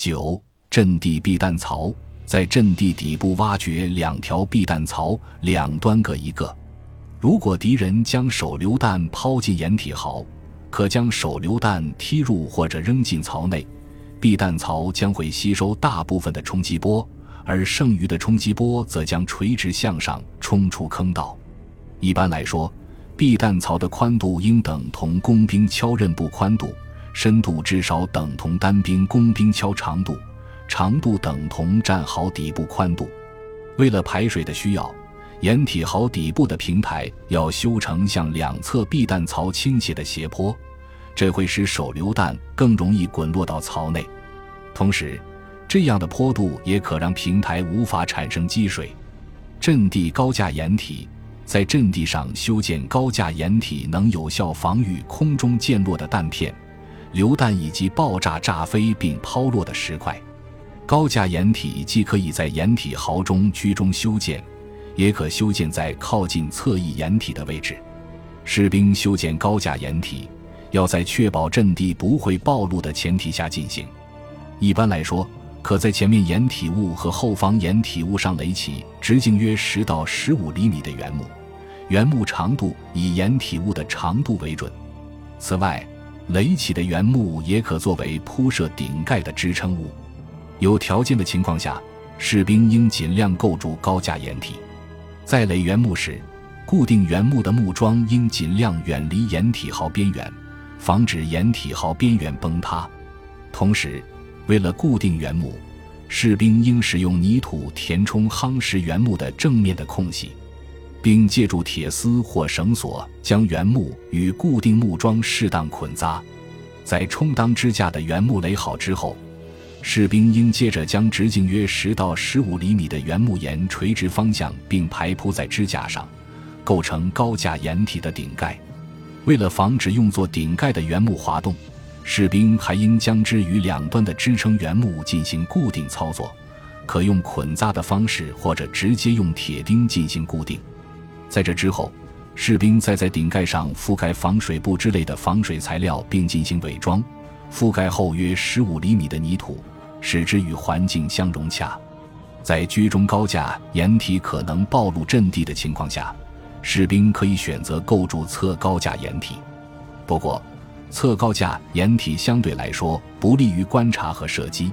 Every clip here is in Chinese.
九、阵地避弹槽，在阵地底部挖掘两条避弹槽，两端各一个。如果敌人将手榴弹抛进掩体壕，可将手榴弹踢入或者扔进槽内，避弹槽将会吸收大部分的冲击波，而剩余的冲击波则将垂直向上冲出坑道。一般来说，避弹槽的宽度应等同工兵敲刃部宽度。深度至少等同单兵工兵锹长度，长度等同战壕底部宽度。为了排水的需要，掩体壕底部的平台要修成向两侧避弹槽倾斜的斜坡，这会使手榴弹更容易滚落到槽内。同时，这样的坡度也可让平台无法产生积水。阵地高架掩体，在阵地上修建高架掩体，能有效防御空中溅落的弹片。榴弹以及爆炸炸飞并抛落的石块，高架掩体既可以在掩体壕中居中修建，也可修建在靠近侧翼掩体的位置。士兵修建高架掩体，要在确保阵地不会暴露的前提下进行。一般来说，可在前面掩体物和后方掩体物上垒起直径约十到十五厘米的圆木，圆木长度以掩体物的长度为准。此外，垒起的原木也可作为铺设顶盖的支撑物。有条件的情况下，士兵应尽量构筑高架掩体。在垒原木时，固定原木的木桩应尽量远离掩体壕边缘，防止掩体壕边缘崩塌。同时，为了固定原木，士兵应使用泥土填充夯实原木的正面的空隙。并借助铁丝或绳索将原木与固定木桩适当捆扎，在充当支架的原木垒好之后，士兵应接着将直径约十到十五厘米的原木沿垂直方向并排铺在支架上，构成高架掩体的顶盖。为了防止用作顶盖的原木滑动，士兵还应将之与两端的支撑原木进行固定操作，可用捆扎的方式或者直接用铁钉进行固定。在这之后，士兵再在顶盖上覆盖防水布之类的防水材料，并进行伪装，覆盖厚约十五厘米的泥土，使之与环境相融洽。在居中高架掩体可能暴露阵地的情况下，士兵可以选择构筑侧高架掩体。不过，侧高架掩体相对来说不利于观察和射击。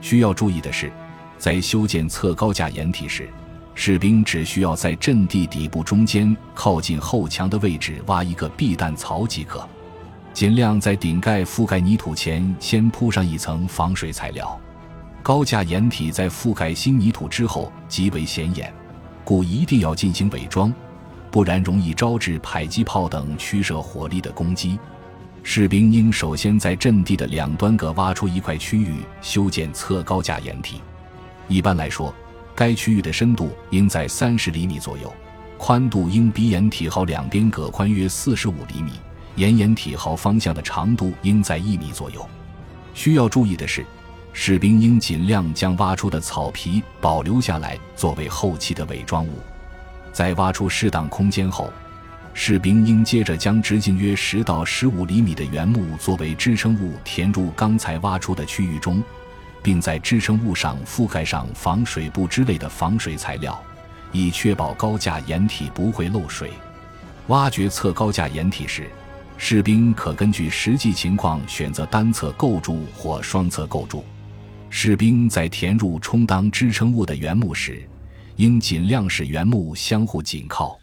需要注意的是，在修建侧高架掩体时，士兵只需要在阵地底部中间靠近后墙的位置挖一个避弹槽即可，尽量在顶盖覆盖泥土前先铺上一层防水材料。高架掩体在覆盖新泥土之后极为显眼，故一定要进行伪装，不然容易招致迫击炮等驱射火力的攻击。士兵应首先在阵地的两端各挖出一块区域修建侧高架掩体。一般来说。该区域的深度应在三十厘米左右，宽度应比掩体壕两边各宽约四十五厘米，沿掩体壕方向的长度应在一米左右。需要注意的是，士兵应尽量将挖出的草皮保留下来作为后期的伪装物。在挖出适当空间后，士兵应接着将直径约十到十五厘米的原木作为支撑物填入刚才挖出的区域中。并在支撑物上覆盖上防水布之类的防水材料，以确保高架掩体不会漏水。挖掘侧高架掩体时，士兵可根据实际情况选择单侧构筑或双侧构筑。士兵在填入充当支撑物的原木时，应尽量使原木相互紧靠。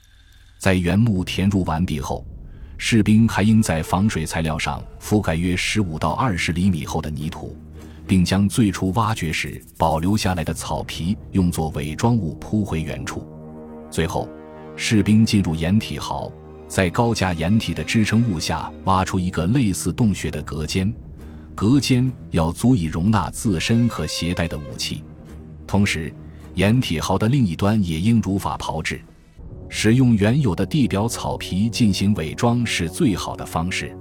在原木填入完毕后，士兵还应在防水材料上覆盖约十五到二十厘米厚的泥土。并将最初挖掘时保留下来的草皮用作伪装物铺回原处。最后，士兵进入掩体壕，在高架掩体的支撑物下挖出一个类似洞穴的隔间，隔间要足以容纳自身和携带的武器。同时，掩体壕的另一端也应如法炮制。使用原有的地表草皮进行伪装是最好的方式，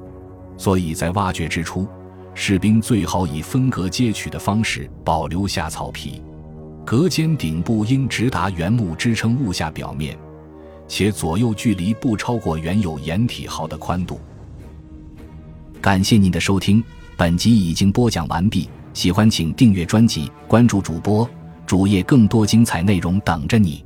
所以在挖掘之初。士兵最好以分隔接取的方式保留下草皮，隔间顶部应直达原木支撑物下表面，且左右距离不超过原有掩体壕的宽度。感谢您的收听，本集已经播讲完毕。喜欢请订阅专辑，关注主播主页，更多精彩内容等着你。